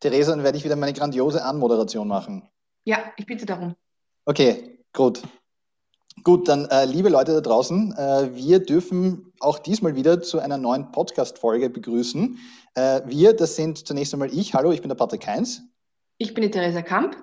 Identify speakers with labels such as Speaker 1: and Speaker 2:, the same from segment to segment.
Speaker 1: Theresa, dann werde ich wieder meine grandiose Anmoderation machen.
Speaker 2: Ja, ich bitte darum.
Speaker 1: Okay, gut. Gut, dann äh, liebe Leute da draußen, äh, wir dürfen auch diesmal wieder zu einer neuen Podcast-Folge begrüßen. Äh, wir, das sind zunächst einmal ich. Hallo, ich bin der Patrick Heinz.
Speaker 2: Ich bin die Theresa Kamp.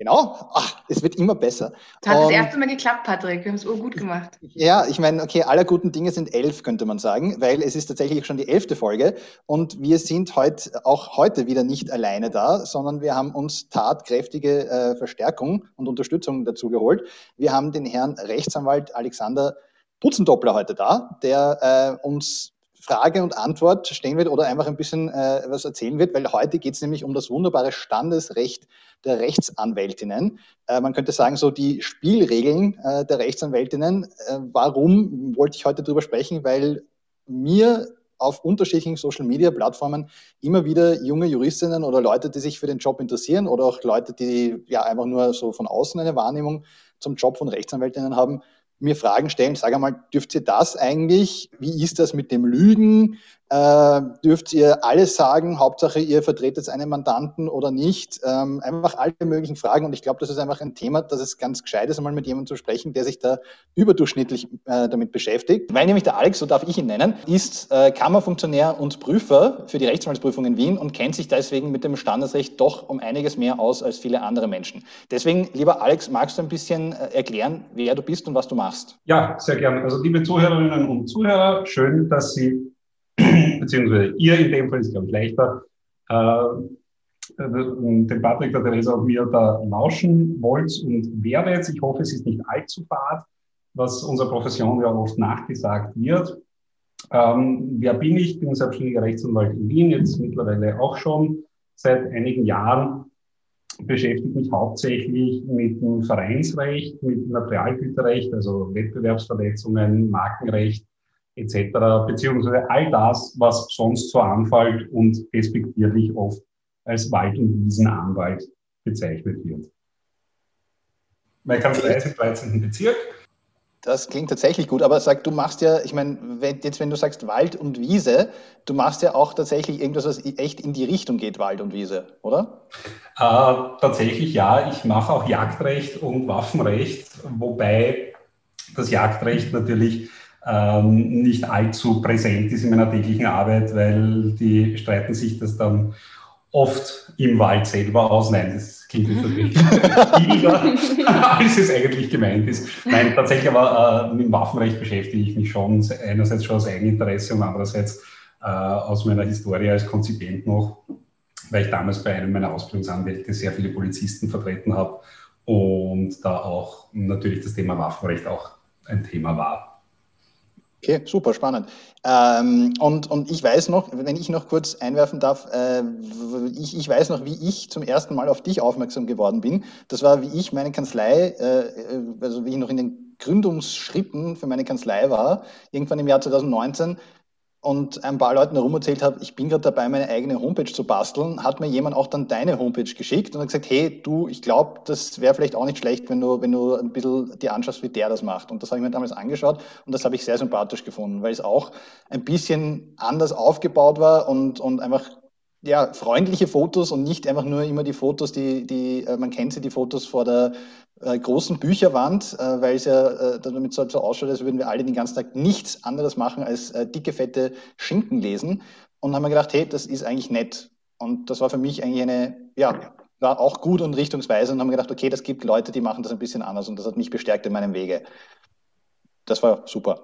Speaker 1: Genau. Ach, es wird immer besser.
Speaker 2: Das hat das erste Mal geklappt, Patrick. Wir haben es gut gemacht.
Speaker 1: Ja, ich meine, okay, aller guten Dinge sind elf, könnte man sagen, weil es ist tatsächlich schon die elfte Folge und wir sind heute auch heute wieder nicht alleine da, sondern wir haben uns tatkräftige äh, Verstärkung und Unterstützung dazu geholt. Wir haben den Herrn Rechtsanwalt Alexander Putzendoppler heute da, der äh, uns Frage und Antwort stellen wird oder einfach ein bisschen äh, was erzählen wird, weil heute geht es nämlich um das wunderbare Standesrecht der Rechtsanwältinnen. Äh, man könnte sagen, so die Spielregeln äh, der Rechtsanwältinnen. Äh, warum wollte ich heute darüber sprechen? Weil mir auf unterschiedlichen Social-Media-Plattformen immer wieder junge Juristinnen oder Leute, die sich für den Job interessieren oder auch Leute, die ja einfach nur so von außen eine Wahrnehmung zum Job von Rechtsanwältinnen haben, mir Fragen stellen, sag einmal, dürft ihr das eigentlich? Wie ist das mit dem Lügen? Äh, dürft ihr alles sagen? Hauptsache, ihr vertretet einen Mandanten oder nicht? Ähm, einfach alle möglichen Fragen. Und ich glaube, das ist einfach ein Thema, das es ganz gescheit ist, einmal mit jemandem zu sprechen, der sich da überdurchschnittlich äh, damit beschäftigt. Weil nämlich der Alex, so darf ich ihn nennen, ist äh, Kammerfunktionär und Prüfer für die Rechtsanwaltsprüfung in Wien und kennt sich deswegen mit dem Standesrecht doch um einiges mehr aus als viele andere Menschen. Deswegen, lieber Alex, magst du ein bisschen äh, erklären, wer du bist und was du machst?
Speaker 3: Ja, sehr gerne. Also liebe Zuhörerinnen und Zuhörer, schön, dass Sie beziehungsweise ihr in dem Fall ist, glaube ich, leichter, äh, den Patrick, der Theresa und mir da lauschen wollt und werdet. Ich hoffe, es ist nicht allzu fad, was unserer Profession ja oft nachgesagt wird. Ähm, wer bin ich? Ich bin selbstständiger Rechtsanwalt in Wien, jetzt mittlerweile auch schon seit einigen Jahren. Beschäftige mich hauptsächlich mit dem Vereinsrecht, mit dem Materialgüterrecht, also Wettbewerbsverletzungen, Markenrecht, etc., beziehungsweise all das, was sonst so anfällt und respektierlich oft als Wald- und Wiesenanwalt bezeichnet wird. Meine Kanzlei ist im 13. Bezirk.
Speaker 1: Das klingt tatsächlich gut, aber sag, du machst ja, ich meine, jetzt wenn du sagst Wald und Wiese, du machst ja auch tatsächlich irgendwas, was echt in die Richtung geht, Wald und Wiese, oder?
Speaker 3: Äh, tatsächlich ja, ich mache auch Jagdrecht und Waffenrecht, wobei das Jagdrecht natürlich ähm, nicht allzu präsent ist in meiner täglichen Arbeit, weil die streiten sich das dann oft im Wald selber aus. Nein, das klingt jetzt natürlich als es eigentlich gemeint ist. Nein, tatsächlich aber äh, mit dem Waffenrecht beschäftige ich mich schon, einerseits schon aus Eigeninteresse und andererseits äh, aus meiner Historie als Konzipient noch, weil ich damals bei einem meiner Ausbildungsanwälte sehr viele Polizisten vertreten habe und da auch natürlich das Thema Waffenrecht auch ein Thema war.
Speaker 1: Okay, super spannend. Ähm, und, und ich weiß noch, wenn ich noch kurz einwerfen darf, äh, ich, ich weiß noch, wie ich zum ersten Mal auf dich aufmerksam geworden bin. Das war, wie ich meine Kanzlei, äh, also wie ich noch in den Gründungsschritten für meine Kanzlei war, irgendwann im Jahr 2019, und ein paar Leuten herum erzählt habe, ich bin gerade dabei, meine eigene Homepage zu basteln, hat mir jemand auch dann deine Homepage geschickt und hat gesagt, hey, du, ich glaube, das wäre vielleicht auch nicht schlecht, wenn du, wenn du ein bisschen dir anschaust, wie der das macht. Und das habe ich mir damals angeschaut und das habe ich sehr sympathisch gefunden, weil es auch ein bisschen anders aufgebaut war und, und einfach ja, freundliche Fotos und nicht einfach nur immer die Fotos, die, die äh, man kennt sie, die Fotos vor der äh, großen Bücherwand, äh, weil es ja äh, damit so, so ausschaut, als würden wir alle den ganzen Tag nichts anderes machen als dicke, fette Schinken lesen. Und haben wir gedacht, hey, das ist eigentlich nett. Und das war für mich eigentlich eine, ja, war auch gut und richtungsweise und haben gedacht, okay, das gibt Leute, die machen das ein bisschen anders und das hat mich bestärkt in meinem Wege. Das war super.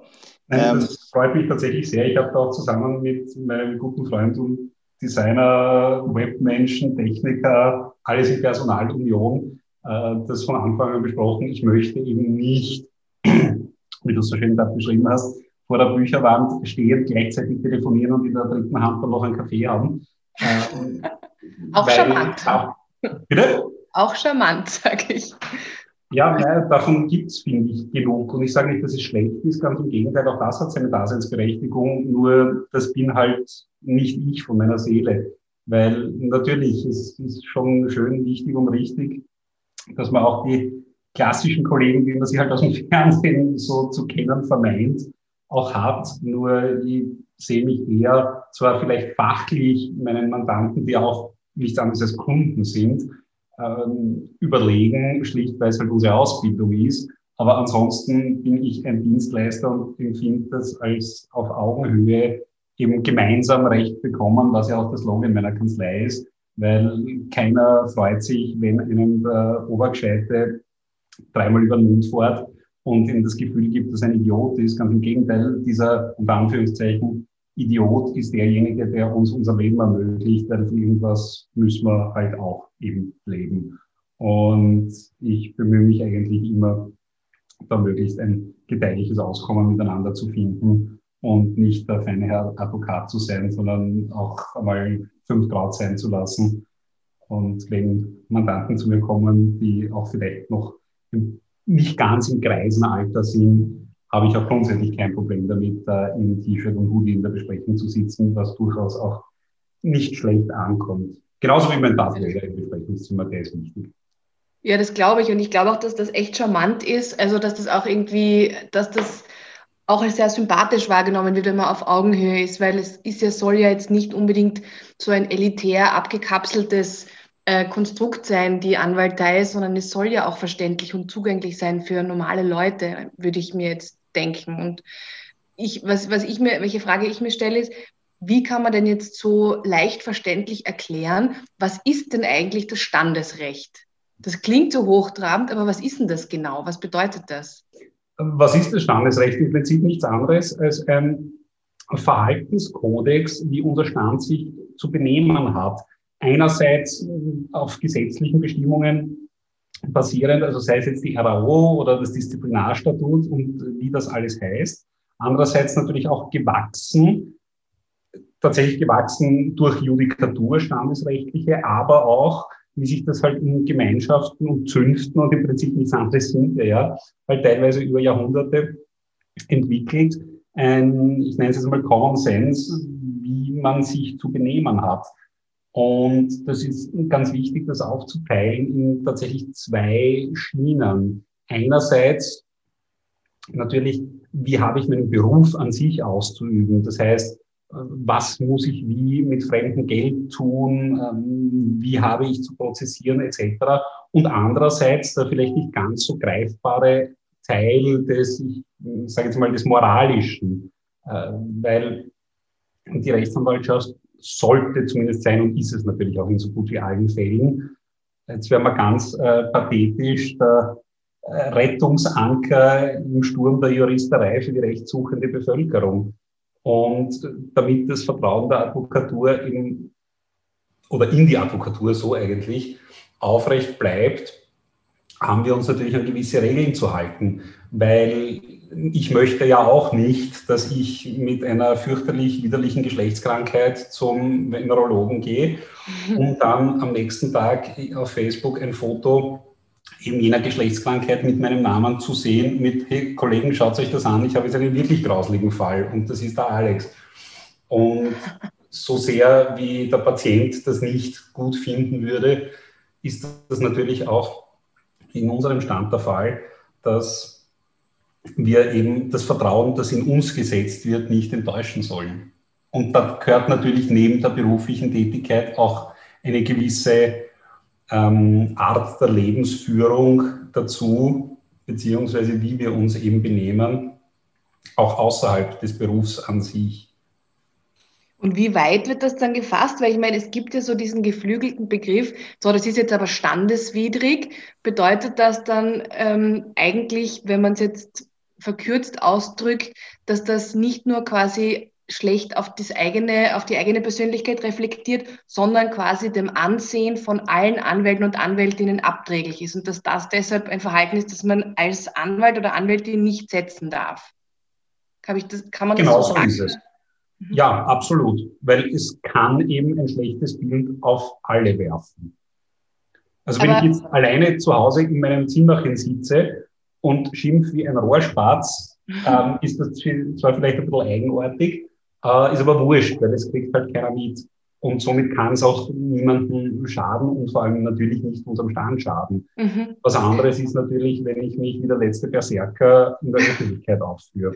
Speaker 3: Nein, das ähm, freut mich tatsächlich sehr. Ich habe da auch zusammen mit meinem guten Freund und Designer, Webmenschen, Techniker, alles in Personalunion äh, das von Anfang an besprochen. Ich möchte eben nicht, wie du es so schön gerade beschrieben hast, vor der Bücherwand stehen, gleichzeitig telefonieren und in der dritten Hand dann noch einen Kaffee haben.
Speaker 2: Äh, auch charmant. Auch, bitte? Auch charmant, sage ich.
Speaker 3: Ja, nein, davon gibt's finde ich, genug. Und ich sage nicht, dass es schlecht ist, ganz im Gegenteil, auch das hat seine Daseinsberechtigung, nur das bin halt nicht ich von meiner Seele. Weil natürlich, es ist schon schön, wichtig und richtig, dass man auch die klassischen Kollegen, wie man sie halt aus dem Fernsehen so zu kennen vermeint, auch hat. Nur ich sehe mich eher zwar vielleicht fachlich meinen Mandanten, die auch nichts anderes als Kunden sind, ähm, überlegen, schlicht weil es halt unsere Ausbildung ist. Aber ansonsten bin ich ein Dienstleister und empfinde das als auf Augenhöhe eben gemeinsam Recht bekommen, was ja auch das Logo in meiner Kanzlei ist, weil keiner freut sich, wenn einem der Obergescheite dreimal über den Mund fährt und ihm das Gefühl gibt, dass ein Idiot ist. Ganz im Gegenteil, dieser unter Anführungszeichen Idiot ist derjenige, der uns unser Leben ermöglicht, weil irgendwas müssen wir halt auch eben leben. Und ich bemühe mich eigentlich immer, da möglichst ein gedeihliches Auskommen miteinander zu finden und nicht der feine Herr Advokat zu sein, sondern auch einmal fünf Grad sein zu lassen. Und wenn Mandanten zu mir kommen, die auch vielleicht noch nicht ganz im Greisenalter sind, habe ich auch grundsätzlich kein Problem damit, da in T-Shirt und Hoodie in der Besprechung zu sitzen, was durchaus auch nicht schlecht ankommt. Genauso wie mein Tafelräder im Besprechungszimmer, der ist wichtig.
Speaker 2: Ja, das glaube ich. Und ich glaube auch, dass das echt charmant ist. Also, dass das auch irgendwie, dass das auch als sehr sympathisch wahrgenommen wird, wenn man auf Augenhöhe ist, weil es ist ja, soll ja jetzt nicht unbedingt so ein elitär abgekapseltes äh, Konstrukt sein, die Anwaltei, sondern es soll ja auch verständlich und zugänglich sein für normale Leute, würde ich mir jetzt denken. Und ich, was, was ich mir, welche Frage ich mir stelle, ist, wie kann man denn jetzt so leicht verständlich erklären, was ist denn eigentlich das Standesrecht? Das klingt so hochtrabend, aber was ist denn das genau? Was bedeutet das?
Speaker 3: Was ist das Standesrecht? Im Prinzip nichts anderes als ein Verhaltenskodex, wie unser Stand sich zu benehmen hat. Einerseits auf gesetzlichen Bestimmungen basierend, also sei es jetzt die RAO oder das Disziplinarstatut und wie das alles heißt. Andererseits natürlich auch gewachsen tatsächlich gewachsen durch Judikatur, standesrechtliche, aber auch, wie sich das halt in Gemeinschaften und Zünften und im Prinzip nichts anderes sind, ja, halt teilweise über Jahrhunderte entwickelt. Ein, ich nenne es jetzt mal Common Sense, wie man sich zu benehmen hat. Und das ist ganz wichtig, das aufzuteilen in tatsächlich zwei Schienen. Einerseits natürlich, wie habe ich meinen Beruf an sich auszuüben? Das heißt, was muss ich wie mit fremdem Geld tun, ähm, wie habe ich zu prozessieren etc. Und andererseits der vielleicht nicht ganz so greifbare Teil des, ich sage jetzt mal, des Moralischen, äh, weil die Rechtsanwaltschaft sollte zumindest sein und ist es natürlich auch in so gut wie allen Fällen. Jetzt wäre man ganz äh, pathetisch, der äh, Rettungsanker im Sturm der Juristerei für die rechtssuchende Bevölkerung. Und damit das Vertrauen der Advokatur in, oder in die Advokatur so eigentlich aufrecht bleibt, haben wir uns natürlich an gewisse Regeln zu halten, weil ich möchte ja auch nicht, dass ich mit einer fürchterlich widerlichen Geschlechtskrankheit zum Neurologen gehe und dann am nächsten Tag auf Facebook ein Foto eben jener Geschlechtskrankheit mit meinem Namen zu sehen, mit, hey Kollegen, schaut euch das an, ich habe jetzt einen wirklich grausligen Fall und das ist der Alex. Und so sehr wie der Patient das nicht gut finden würde, ist das natürlich auch in unserem Stand der Fall, dass wir eben das Vertrauen, das in uns gesetzt wird, nicht enttäuschen sollen. Und da gehört natürlich neben der beruflichen Tätigkeit auch eine gewisse ähm, Art der Lebensführung dazu, beziehungsweise wie wir uns eben benehmen, auch außerhalb des Berufs an sich.
Speaker 2: Und wie weit wird das dann gefasst? Weil ich meine, es gibt ja so diesen geflügelten Begriff, so, das ist jetzt aber standeswidrig. Bedeutet das dann ähm, eigentlich, wenn man es jetzt verkürzt ausdrückt, dass das nicht nur quasi schlecht auf, das eigene, auf die eigene Persönlichkeit reflektiert, sondern quasi dem Ansehen von allen Anwälten und Anwältinnen abträglich ist und dass das deshalb ein Verhalten ist, das man als Anwalt oder Anwältin nicht setzen darf. Kann, ich das, kann man
Speaker 3: genau
Speaker 2: das
Speaker 3: so sagen? Ist es. Mhm. Ja, absolut, weil es kann eben ein schlechtes Bild auf alle werfen. Also wenn Aber ich jetzt alleine zu Hause in meinem Zimmerchen sitze und schimpf wie ein Rohrspatz, ähm, ist das zwar vielleicht ein bisschen eigenartig, äh, ist aber wurscht, weil das kriegt halt keiner mit. Und somit kann es auch niemandem schaden und vor allem natürlich nicht unserem Stand schaden. Mhm. Was anderes ist natürlich, wenn ich mich wie der letzte Berserker in der Öffentlichkeit aufführe.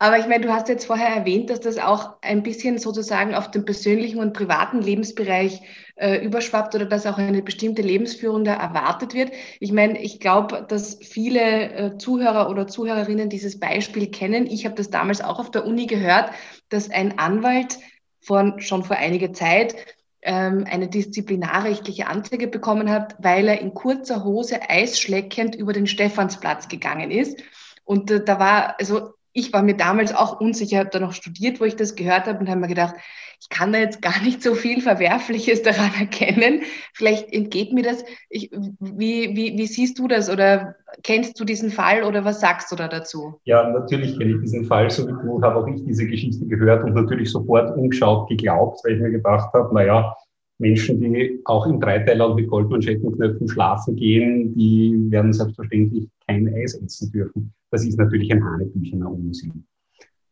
Speaker 2: Aber ich meine, du hast jetzt vorher erwähnt, dass das auch ein bisschen sozusagen auf den persönlichen und privaten Lebensbereich äh, überschwappt oder dass auch eine bestimmte Lebensführung da erwartet wird. Ich meine, ich glaube, dass viele äh, Zuhörer oder Zuhörerinnen dieses Beispiel kennen. Ich habe das damals auch auf der Uni gehört, dass ein Anwalt von, schon vor einiger Zeit ähm, eine disziplinarrechtliche Anzeige bekommen hat, weil er in kurzer Hose eisschleckend über den Stephansplatz gegangen ist. Und äh, da war, also ich war mir damals auch unsicher, habe da noch studiert, wo ich das gehört habe und habe mir gedacht, ich kann da jetzt gar nicht so viel Verwerfliches daran erkennen. Vielleicht entgeht mir das. Ich, wie, wie, wie siehst du das oder kennst du diesen Fall oder was sagst du da dazu?
Speaker 3: Ja, natürlich kenne ich diesen Fall, so du, habe auch ich diese Geschichte gehört und natürlich sofort umgeschaut, geglaubt, weil ich mir gedacht habe, naja, Menschen, die auch im Dreiteiler und mit Goldmanschettenknöpfen schlafen gehen, die werden selbstverständlich kein Eis essen dürfen. Das ist natürlich ein Hanebüchener Unsinn.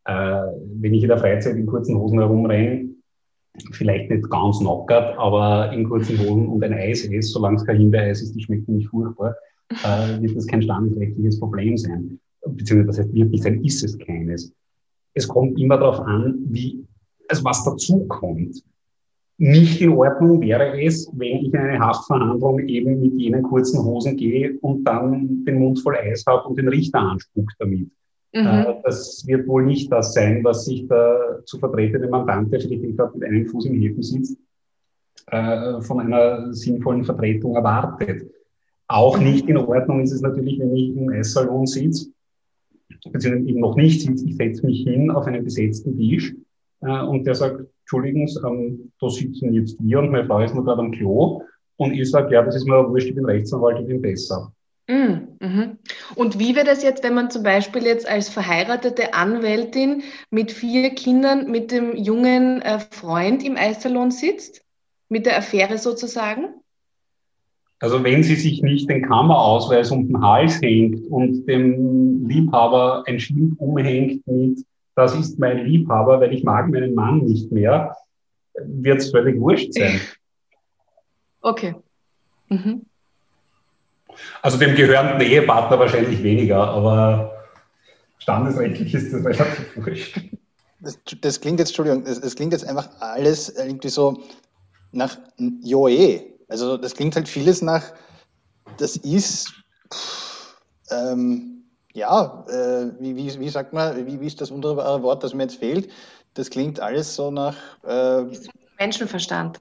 Speaker 3: Äh, wenn ich in der Freizeit in kurzen Hosen herumrenne, vielleicht nicht ganz knockert, aber in kurzen Hosen und ein Eis esse, solange es kein Himbeereis ist, die schmeckt nicht furchtbar, äh, wird das kein standesrechtliches Problem sein. Beziehungsweise, das heißt, wird nicht sein, ist es keines. Es kommt immer darauf an, wie, also was dazu kommt. Nicht in Ordnung wäre es, wenn ich in eine Haftverhandlung eben mit jenen kurzen Hosen gehe und dann den Mund voll Eis habe und den Richter anspuckt damit. Mhm. Äh, das wird wohl nicht das sein, was sich der zu vertretende Mandant, der gerade mit einem Fuß im Häfen sitzt, äh, von einer sinnvollen Vertretung erwartet. Auch mhm. nicht in Ordnung ist es natürlich, wenn ich im Eissalon sitze, beziehungsweise eben noch nicht sitze, ich setze mich hin auf einen besetzten Tisch äh, und der sagt, Entschuldigen, ähm, da sitzen jetzt wir und meine Frau ist nur gerade am Klo. Und ich sage, ja, das ist mir wurscht, ich bin Rechtsanwalt, ich bin besser.
Speaker 2: Mm, mhm. Und wie wäre das jetzt, wenn man zum Beispiel jetzt als verheiratete Anwältin mit vier Kindern mit dem jungen äh, Freund im Eissalon sitzt? Mit der Affäre sozusagen?
Speaker 3: Also wenn sie sich nicht den Kammerausweis um den Hals hängt und dem Liebhaber ein Schild umhängt mit das ist mein Liebhaber, weil ich mag meinen Mann nicht mehr, wird es völlig wurscht sein.
Speaker 2: Okay. Mhm.
Speaker 3: Also dem gehörenden Ehepartner wahrscheinlich weniger, aber standesrechtlich ist das relativ wurscht.
Speaker 1: Das, das, klingt jetzt, Entschuldigung, das, das, klingt jetzt einfach alles irgendwie so nach Joe. Also das klingt halt vieles nach, das ist, pff, ähm, ja, äh, wie, wie, wie sagt man, wie, wie ist das wunderbare Wort, das mir jetzt fehlt? Das klingt alles so nach
Speaker 2: äh, Menschenverstand.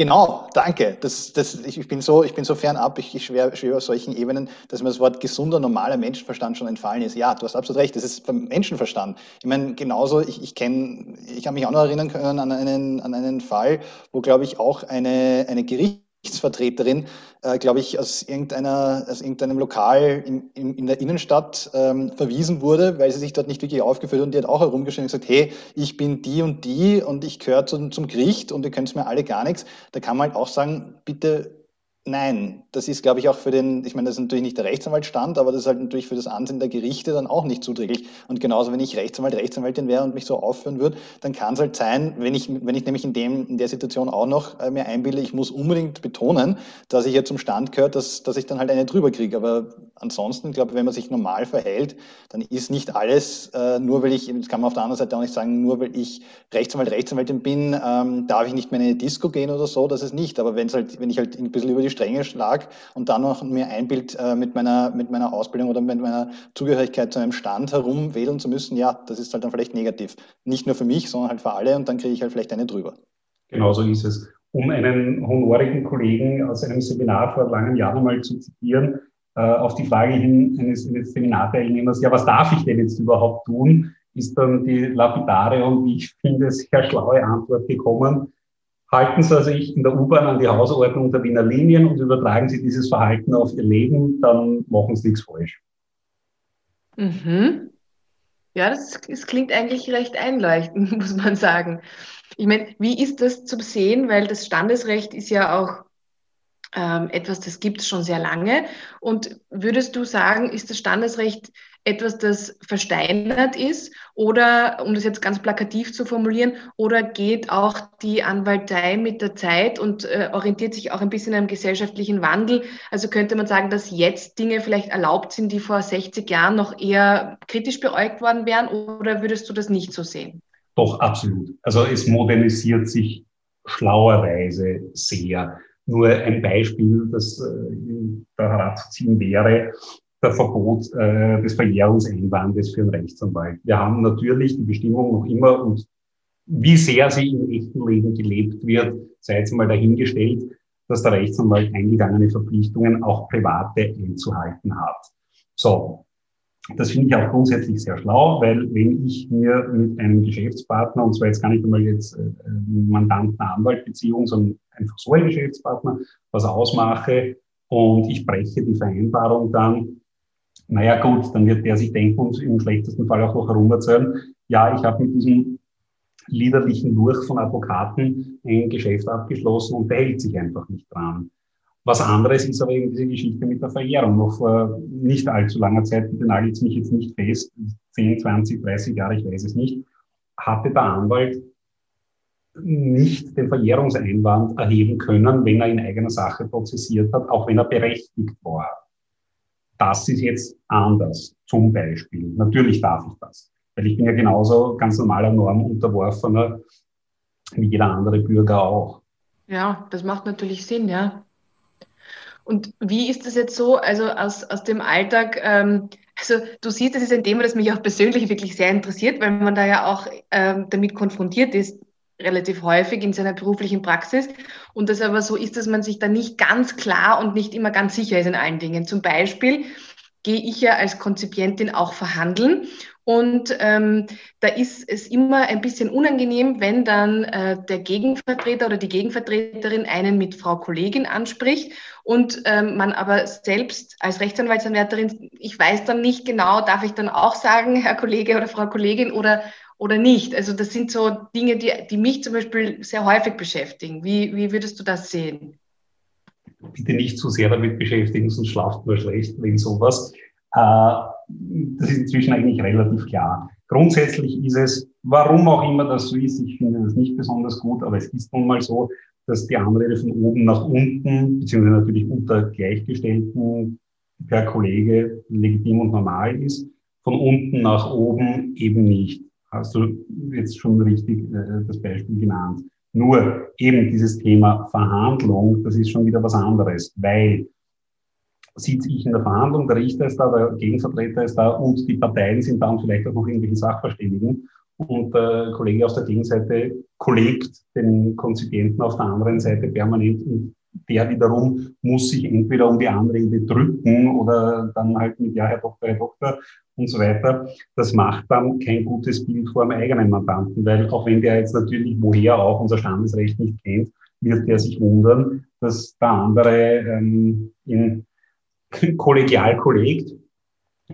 Speaker 1: Genau, danke. Das, das, ich, ich, bin so, ich bin so fernab, ich, ich schwöre schwör auf solchen Ebenen, dass mir das Wort gesunder, normaler Menschenverstand schon entfallen ist. Ja, du hast absolut recht, das ist beim Menschenverstand. Ich meine, genauso, ich, ich kenne, ich kann mich auch noch erinnern können an einen, an einen Fall, wo, glaube ich, auch eine, eine Gericht Gerichtsvertreterin, äh, glaube ich, aus, irgendeiner, aus irgendeinem Lokal in, in, in der Innenstadt ähm, verwiesen wurde, weil sie sich dort nicht wirklich aufgeführt und die hat auch herumgeschrieben und gesagt, hey, ich bin die und die und ich gehöre zum, zum Gericht und ihr könnt mir alle gar nichts. Da kann man halt auch sagen, bitte Nein, das ist, glaube ich, auch für den, ich meine, das ist natürlich nicht der Rechtsanwaltstand, aber das ist halt natürlich für das Ansehen der Gerichte dann auch nicht zuträglich. Und genauso, wenn ich Rechtsanwalt, Rechtsanwältin wäre und mich so aufführen würde, dann kann es halt sein, wenn ich, wenn ich nämlich in dem, in der Situation auch noch äh, mir einbilde, ich muss unbedingt betonen, dass ich ja zum Stand gehört, dass, dass ich dann halt eine drüber kriege. Aber ansonsten, glaube ich, wenn man sich normal verhält, dann ist nicht alles, äh, nur weil ich, das kann man auf der anderen Seite auch nicht sagen, nur weil ich Rechtsanwalt, Rechtsanwältin bin, ähm, darf ich nicht mehr in eine Disco gehen oder so, das ist nicht. Aber wenn es halt, wenn ich halt ein bisschen über die Stränge schlag und dann noch mir ein Bild äh, mit, meiner, mit meiner Ausbildung oder mit meiner Zugehörigkeit zu einem Stand herumwählen zu müssen, ja, das ist halt dann vielleicht negativ. Nicht nur für mich, sondern halt für alle und dann kriege ich halt vielleicht eine drüber.
Speaker 3: Genau so ist es. Um einen honorigen Kollegen aus einem Seminar vor langen Jahren einmal zu zitieren, äh, auf die Frage hin eines, eines Seminarteilnehmers, ja, was darf ich denn jetzt überhaupt tun, ist dann die lapidare und wie ich finde sehr schlaue Antwort gekommen, halten Sie sich in der U-Bahn an die Hausordnung der Wiener Linien und übertragen Sie dieses Verhalten auf Ihr Leben, dann machen Sie nichts falsch.
Speaker 2: Mhm. Ja, das, das klingt eigentlich recht einleuchtend, muss man sagen. Ich meine, wie ist das zu sehen? Weil das Standesrecht ist ja auch ähm, etwas, das gibt es schon sehr lange. Und würdest du sagen, ist das Standesrecht etwas, das versteinert ist? Oder, um das jetzt ganz plakativ zu formulieren, oder geht auch die Anwaltei mit der Zeit und äh, orientiert sich auch ein bisschen am gesellschaftlichen Wandel? Also könnte man sagen, dass jetzt Dinge vielleicht erlaubt sind, die vor 60 Jahren noch eher kritisch beäugt worden wären? Oder würdest du das nicht so sehen?
Speaker 3: Doch, absolut. Also es modernisiert sich schlauerweise sehr. Nur ein Beispiel, das äh, da heranzuziehen wäre, der Verbot äh, des Verjährungseinwandes für einen Rechtsanwalt. Wir haben natürlich die Bestimmung noch immer und wie sehr sie im echten Leben gelebt wird, sei jetzt mal dahingestellt, dass der Rechtsanwalt eingegangene Verpflichtungen auch private einzuhalten hat. So, das finde ich auch grundsätzlich sehr schlau, weil wenn ich mir mit einem Geschäftspartner, und zwar jetzt gar nicht einmal jetzt äh, Mandanten-Anwalt-Beziehung, sondern einfach so ein Geschäftspartner, was ausmache und ich breche die Vereinbarung dann, naja gut, dann wird der sich denken und im schlechtesten Fall auch noch herumerzählen, ja, ich habe mit diesem liederlichen Lurch von Advokaten ein Geschäft abgeschlossen und der hält sich einfach nicht dran. Was anderes ist aber eben diese Geschichte mit der Verjährung. Noch vor nicht allzu langer Zeit, bitte nagelt mich jetzt nicht fest, 10, 20, 30 Jahre, ich weiß es nicht, hatte der Anwalt nicht den Verjährungseinwand erheben können, wenn er in eigener Sache prozessiert hat, auch wenn er berechtigt war. Das ist jetzt anders, zum Beispiel. Natürlich darf ich das, weil ich bin ja genauso ganz normaler Norm unterworfener wie jeder andere Bürger auch.
Speaker 2: Ja, das macht natürlich Sinn, ja. Und wie ist das jetzt so, also aus, aus dem Alltag? Ähm, also du siehst, das ist ein Thema, das mich auch persönlich wirklich sehr interessiert, weil man da ja auch ähm, damit konfrontiert ist, relativ häufig in seiner beruflichen Praxis. Und das aber so ist, dass man sich da nicht ganz klar und nicht immer ganz sicher ist in allen Dingen. Zum Beispiel gehe ich ja als Konzipientin auch verhandeln. Und ähm, da ist es immer ein bisschen unangenehm, wenn dann äh, der Gegenvertreter oder die Gegenvertreterin einen mit Frau Kollegin anspricht und ähm, man aber selbst als Rechtsanwaltsanwärterin, ich weiß dann nicht genau, darf ich dann auch sagen, Herr Kollege oder Frau Kollegin oder, oder nicht? Also das sind so Dinge, die, die mich zum Beispiel sehr häufig beschäftigen. Wie, wie würdest du das sehen?
Speaker 3: Bitte nicht zu sehr damit beschäftigen, sonst schlaft man schlecht, wenn sowas. Äh, das ist inzwischen eigentlich relativ klar. Grundsätzlich ist es, warum auch immer das so ist, ich finde das nicht besonders gut, aber es ist nun mal so, dass die Anrede von oben nach unten, beziehungsweise natürlich unter Gleichgestellten per Kollege legitim und normal ist, von unten nach oben eben nicht. Hast du jetzt schon richtig äh, das Beispiel genannt. Nur eben dieses Thema Verhandlung, das ist schon wieder was anderes, weil sitze ich in der Verhandlung, der Richter ist da, der Gegenvertreter ist da und die Parteien sind da und vielleicht auch noch irgendwelche Sachverständigen. Und der Kollege aus der Gegenseite kollegt den Konzipienten auf der anderen Seite permanent und der wiederum muss sich entweder um die Anrede drücken oder dann halt mit Ja, Herr Doktor, Herr Doktor und so weiter. Das macht dann kein gutes Bild vor dem eigenen Mandanten, weil auch wenn der jetzt natürlich woher auch unser Standesrecht nicht kennt, wird der sich wundern, dass der andere ähm, in kollegial kollegt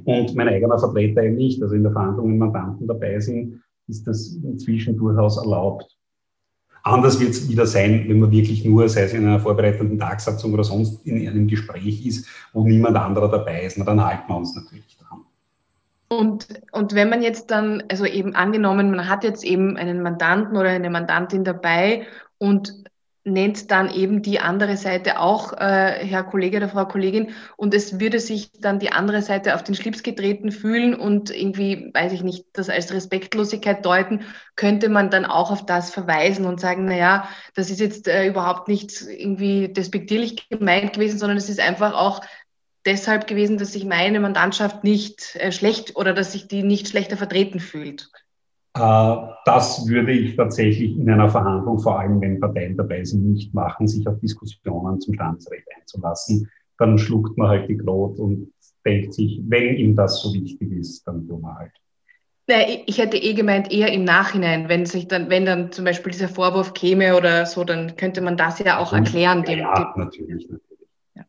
Speaker 3: und mein eigener Vertreter eben nicht. Also in der Verhandlung, wenn Mandanten dabei sind, ist das inzwischen durchaus erlaubt. Anders wird es wieder sein, wenn man wirklich nur, sei es in einer vorbereitenden Tagsatzung oder sonst in einem Gespräch ist, wo niemand anderer dabei ist. Na, dann halten wir uns natürlich dran.
Speaker 2: Und, und wenn man jetzt dann, also eben angenommen, man hat jetzt eben einen Mandanten oder eine Mandantin dabei und nennt dann eben die andere Seite auch äh, Herr Kollege oder Frau Kollegin und es würde sich dann die andere Seite auf den Schlips getreten fühlen und irgendwie, weiß ich nicht, das als Respektlosigkeit deuten, könnte man dann auch auf das verweisen und sagen, na ja, das ist jetzt äh, überhaupt nicht irgendwie despektierlich gemeint gewesen, sondern es ist einfach auch deshalb gewesen, dass sich meine Mandantschaft nicht äh, schlecht oder dass sich die nicht schlechter vertreten fühlt.
Speaker 3: Äh, das würde ich tatsächlich in einer Verhandlung, vor allem wenn Parteien dabei sind, nicht machen, sich auf Diskussionen zum Standesrecht einzulassen. Dann schluckt man halt die Grot und denkt sich, wenn ihm das so wichtig ist, dann tun wir halt.
Speaker 2: Ich hätte eh gemeint, eher im Nachhinein, wenn sich dann, wenn dann zum Beispiel dieser Vorwurf käme oder so, dann könnte man das ja auch erklären.
Speaker 3: Ja, dem, ja dem, natürlich, natürlich. Ja.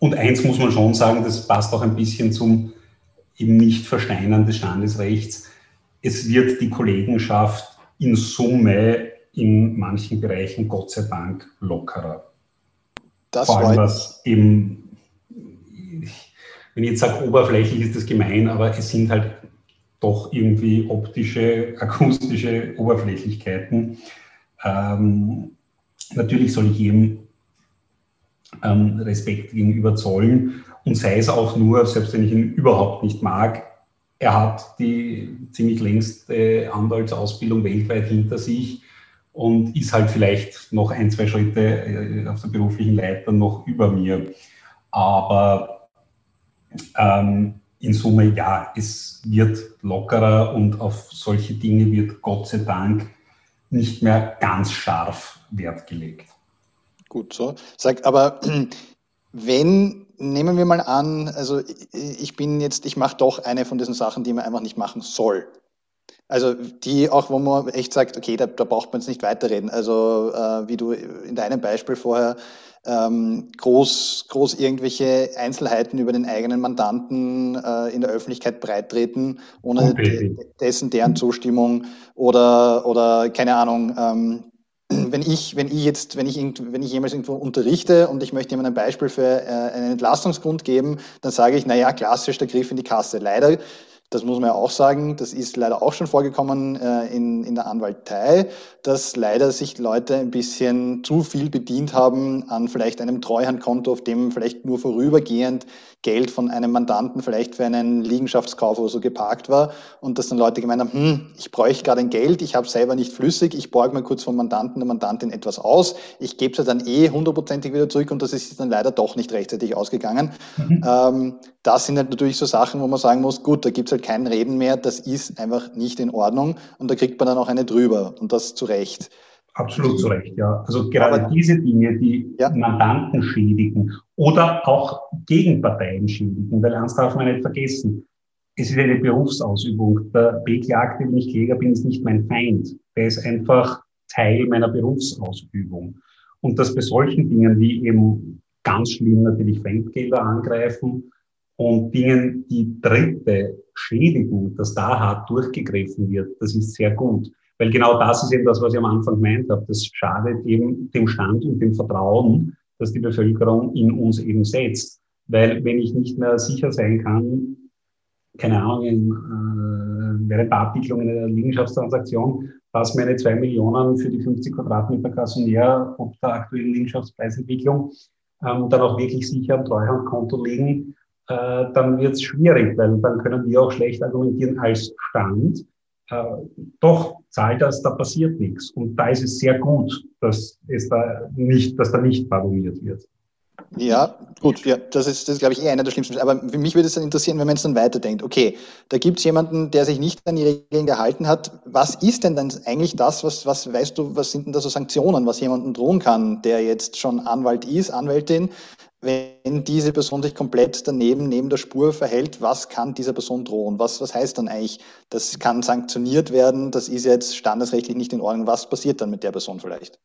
Speaker 3: Und eins muss man schon sagen, das passt auch ein bisschen zum eben nicht Versteinern des Standesrechts es wird die Kollegenschaft in Summe in manchen Bereichen Gott sei Dank lockerer. Das Vor allem was eben wenn ich jetzt sage, oberflächlich ist das gemein, aber es sind halt doch irgendwie optische, akustische Oberflächlichkeiten. Ähm, natürlich soll ich jedem ähm, Respekt gegenüber zollen und sei es auch nur, selbst wenn ich ihn überhaupt nicht mag, er hat die ziemlich längste Anwaltsausbildung weltweit hinter sich und ist halt vielleicht noch ein, zwei Schritte äh, auf der beruflichen Leiter noch über mir. Aber ähm, in Summe ja, es wird lockerer und auf solche Dinge wird Gott sei Dank nicht mehr ganz scharf Wert gelegt.
Speaker 1: Gut, so. Sag, aber wenn, nehmen wir mal an, also ich bin jetzt, ich mache doch eine von diesen Sachen, die man einfach nicht machen soll. Also die auch, wo man echt sagt, okay, da, da braucht man jetzt nicht weiterreden. Also äh, wie du in deinem Beispiel vorher ähm, groß, groß irgendwelche Einzelheiten über den eigenen Mandanten äh, in der Öffentlichkeit breittreten, ohne okay. dessen deren Zustimmung oder, oder keine Ahnung, ähm, wenn ich, wenn ich jetzt, wenn ich, wenn ich jemals irgendwo unterrichte und ich möchte jemandem ein Beispiel für äh, einen Entlastungsgrund geben, dann sage ich, naja, klassisch der Griff in die Kasse. Leider das muss man ja auch sagen, das ist leider auch schon vorgekommen äh, in, in der Anwaltei, dass leider sich Leute ein bisschen zu viel bedient haben an vielleicht einem Treuhandkonto, auf dem vielleicht nur vorübergehend Geld von einem Mandanten vielleicht für einen Liegenschaftskauf oder so geparkt war und dass dann Leute gemeint haben, hm, ich bräuchte gerade ein Geld, ich habe selber nicht flüssig, ich borge mal kurz vom Mandanten, der Mandantin etwas aus, ich gebe es dann eh hundertprozentig wieder zurück und das ist dann leider doch nicht rechtzeitig ausgegangen. Mhm. Ähm, das sind halt natürlich so Sachen, wo man sagen muss, gut, da gibt es halt kein Reden mehr, das ist einfach nicht in Ordnung und da kriegt man dann auch eine drüber und das zu Recht.
Speaker 3: Absolut zu Recht, ja. Also gerade Aber, diese Dinge, die ja. Mandanten schädigen oder auch Gegenparteien schädigen, weil eins darf man nicht vergessen. Es ist eine Berufsausübung. Der Beklagte, wenn ich Kläger bin, ist nicht mein Feind. Der ist einfach Teil meiner Berufsausübung. Und dass bei solchen Dingen wie eben ganz schlimm natürlich Fremdgelder angreifen und Dingen, die Dritte schädigen, dass da hart durchgegriffen wird, das ist sehr gut. Weil genau das ist eben das, was ich am Anfang gemeint habe. Das schadet eben dem Stand und dem Vertrauen, das die Bevölkerung in uns eben setzt. Weil wenn ich nicht mehr sicher sein kann, keine Ahnung, äh, während der Abwicklung einer Liegenschaftstransaktion, dass meine zwei Millionen für die 50 Quadratmeter Kassionär ob der aktuellen Liegenschaftspreisentwicklung ähm, dann auch wirklich sicher am Treuhandkonto liegen, äh, dann wird es schwierig, weil dann können wir auch schlecht argumentieren als Stand, äh, doch zahlt das, da passiert nichts. Und da ist es sehr gut, dass es da nicht, dass da nicht pardoniert wird.
Speaker 1: Ja, gut, ja, das ist, das ist, glaube ich, eh einer der schlimmsten. Aber für mich würde es dann interessieren, wenn man jetzt dann weiterdenkt. Okay, da gibt es jemanden, der sich nicht an die Regeln gehalten hat. Was ist denn dann eigentlich das, was, was weißt du, was sind denn da so Sanktionen, was jemandem drohen kann, der jetzt schon Anwalt ist, Anwältin, wenn diese Person sich komplett daneben, neben der Spur verhält, was kann dieser Person drohen? Was, was heißt dann eigentlich, das kann sanktioniert werden, das ist jetzt standesrechtlich nicht in Ordnung. Was passiert dann mit der Person vielleicht?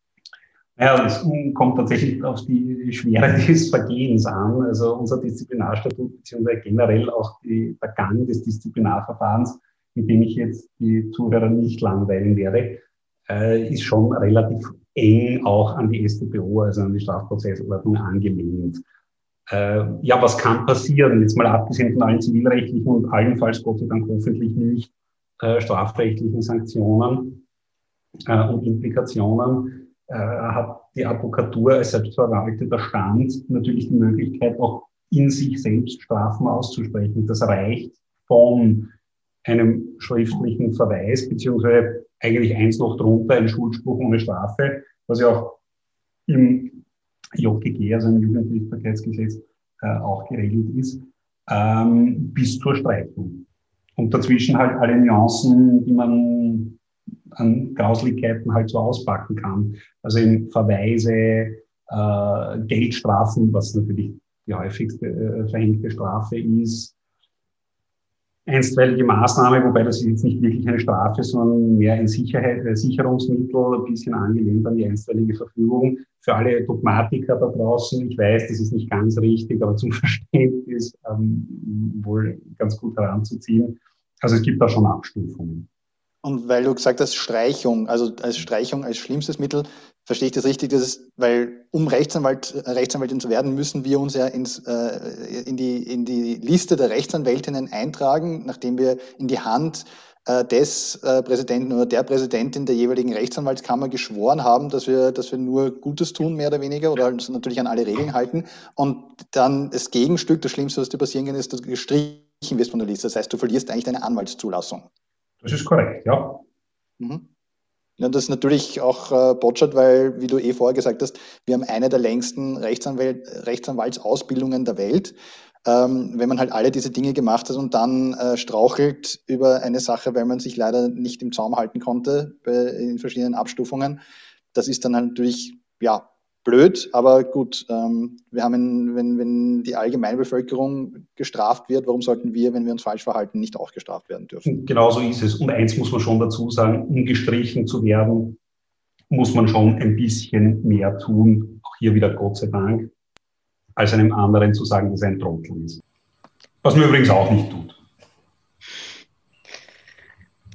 Speaker 3: Ja, es kommt tatsächlich auf die Schwere des Vergehens an. Also unser Disziplinarstatut beziehungsweise generell auch die, der Gang des Disziplinarverfahrens, mit dem ich jetzt die Zuhörer nicht langweilen werde, äh, ist schon relativ eng auch an die StPO, also an die Strafprozessordnung angelehnt. Äh, ja, was kann passieren? Jetzt mal abgesehen von allen zivilrechtlichen und allenfalls Gott sei Dank hoffentlich nicht äh, strafrechtlichen Sanktionen äh, und Implikationen, äh, hat die Advokatur als selbstverwalteter Stand natürlich die Möglichkeit, auch in sich selbst Strafen auszusprechen. Das reicht von einem schriftlichen Verweis beziehungsweise eigentlich eins noch drunter, ein Schuldspruch ohne Strafe, was ja auch im JGG, also im Jugendgerichtsbarkeitsgesetz, äh, auch geregelt ist, ähm, bis zur Streichung. Und dazwischen halt alle Nuancen, die man an Grauslichkeiten halt so auspacken kann. Also in Verweise, äh, Geldstrafen, was natürlich die häufigste äh, verhängte Strafe ist, einstweilige Maßnahme, wobei das jetzt nicht wirklich eine Strafe, sondern mehr ein Sicherheit, Sicherungsmittel, ein bisschen angelehnt an die einstweilige Verfügung. Für alle Dogmatiker da draußen, ich weiß, das ist nicht ganz richtig, aber zum Verständnis ähm, wohl ganz gut heranzuziehen. Also es gibt da schon Abstufungen.
Speaker 1: Und weil du gesagt hast, Streichung, also als Streichung als schlimmstes Mittel, Verstehe ich das richtig? Das ist, weil um Rechtsanwalt, Rechtsanwältin zu werden, müssen wir uns ja ins, äh, in, die, in die Liste der Rechtsanwältinnen eintragen, nachdem wir in die Hand äh, des äh, Präsidenten oder der Präsidentin der jeweiligen Rechtsanwaltskammer geschworen haben, dass wir, dass wir nur Gutes tun, mehr oder weniger, oder uns natürlich an alle Regeln halten. Und dann das Gegenstück, das Schlimmste, was dir passieren kann, ist, dass du gestrichen wirst von der Liste. Das heißt, du verlierst eigentlich deine Anwaltszulassung.
Speaker 3: Das ist korrekt, ja. Mhm.
Speaker 1: Ja, das ist natürlich auch äh, Botschert, weil, wie du eh vorher gesagt hast, wir haben eine der längsten Rechtsanwalt, Rechtsanwaltsausbildungen der Welt. Ähm, wenn man halt alle diese Dinge gemacht hat und dann äh, strauchelt über eine Sache, weil man sich leider nicht im Zaum halten konnte bei, in verschiedenen Abstufungen, das ist dann halt natürlich, ja, blöd, aber gut, ähm, wir haben, wenn, wenn die Allgemeinbevölkerung gestraft wird, warum sollten wir, wenn wir uns falsch verhalten, nicht auch gestraft werden dürfen?
Speaker 3: Genau so ist es. Und eins muss man schon dazu sagen, um gestrichen zu werden, muss man schon ein bisschen mehr tun. Auch hier wieder Gott sei Dank, als einem anderen zu sagen, dass er ein Trottel ist. Was man übrigens auch nicht tut.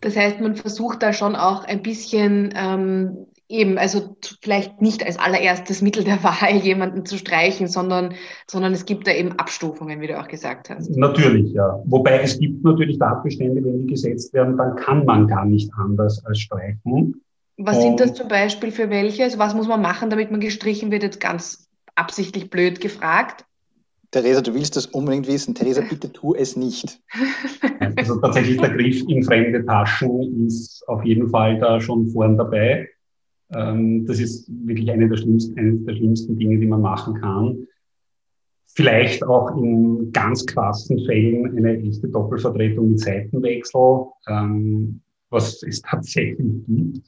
Speaker 2: Das heißt, man versucht da schon auch ein bisschen ähm, Eben, also vielleicht nicht als allererstes Mittel der Wahl jemanden zu streichen, sondern, sondern es gibt da eben Abstufungen, wie du auch gesagt hast.
Speaker 3: Natürlich, ja. Wobei es gibt natürlich Tatbestände, wenn die gesetzt werden, dann kann man gar nicht anders als streichen.
Speaker 2: Was Und sind das zum Beispiel für welche? Also was muss man machen, damit man gestrichen wird? Jetzt ganz absichtlich blöd gefragt.
Speaker 1: Theresa, du willst das unbedingt wissen. Theresa, bitte tu es nicht.
Speaker 3: Also tatsächlich der Griff in fremde Taschen ist auf jeden Fall da schon vorn dabei. Ähm, das ist wirklich eine der schlimmsten, eines der schlimmsten Dinge, die man machen kann. Vielleicht auch in ganz krassen Fällen eine echte Doppelvertretung mit Seitenwechsel, ähm, was es tatsächlich gibt.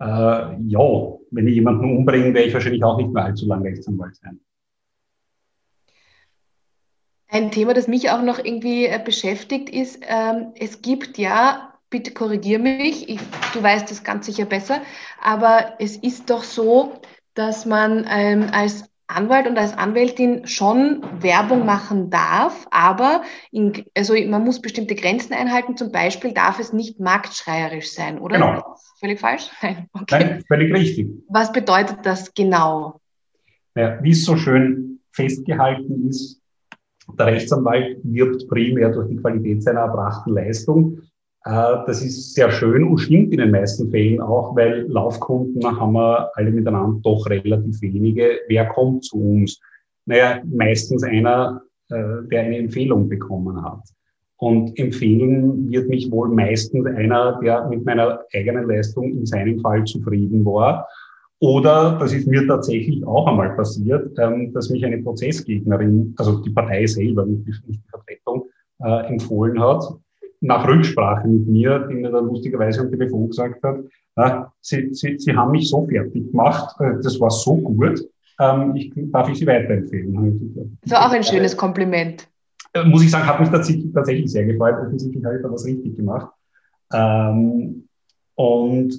Speaker 3: Äh, ja, wenn ich jemanden umbringe, werde ich wahrscheinlich auch nicht mehr allzu lange Rechtsanwalt sein.
Speaker 2: Ein Thema, das mich auch noch irgendwie äh, beschäftigt, ist, ähm, es gibt ja bitte korrigier mich, ich, du weißt das ganz sicher besser, aber es ist doch so, dass man ähm, als Anwalt und als Anwältin schon Werbung machen darf, aber in, also man muss bestimmte Grenzen einhalten. Zum Beispiel darf es nicht marktschreierisch sein, oder?
Speaker 3: Genau.
Speaker 2: Völlig falsch?
Speaker 3: Nein, okay. Nein, völlig richtig.
Speaker 2: Was bedeutet das genau?
Speaker 3: Ja, wie es so schön festgehalten ist, der Rechtsanwalt wirbt primär durch die Qualität seiner erbrachten Leistung. Äh, das ist sehr schön und stimmt in den meisten Fällen auch, weil Laufkunden haben wir alle miteinander doch relativ wenige. Wer kommt zu uns? Naja, meistens einer, äh, der eine Empfehlung bekommen hat. Und empfehlen wird mich wohl meistens einer, der mit meiner eigenen Leistung in seinem Fall zufrieden war. Oder, das ist mir tatsächlich auch einmal passiert, ähm, dass mich eine Prozessgegnerin, also die Partei selber, nicht die Vertretung, äh, empfohlen hat nach Rücksprache mit mir, die mir dann lustigerweise am Telefon gesagt hat, äh, Sie, Sie, Sie haben mich so fertig gemacht, äh, das war so gut, ähm, ich, darf ich Sie weiterempfehlen?
Speaker 2: Das war auch ein schönes Kompliment.
Speaker 3: Äh, muss ich sagen, hat mich tatsächlich, tatsächlich sehr gefreut. Offensichtlich habe ich da was richtig gemacht. Ähm, und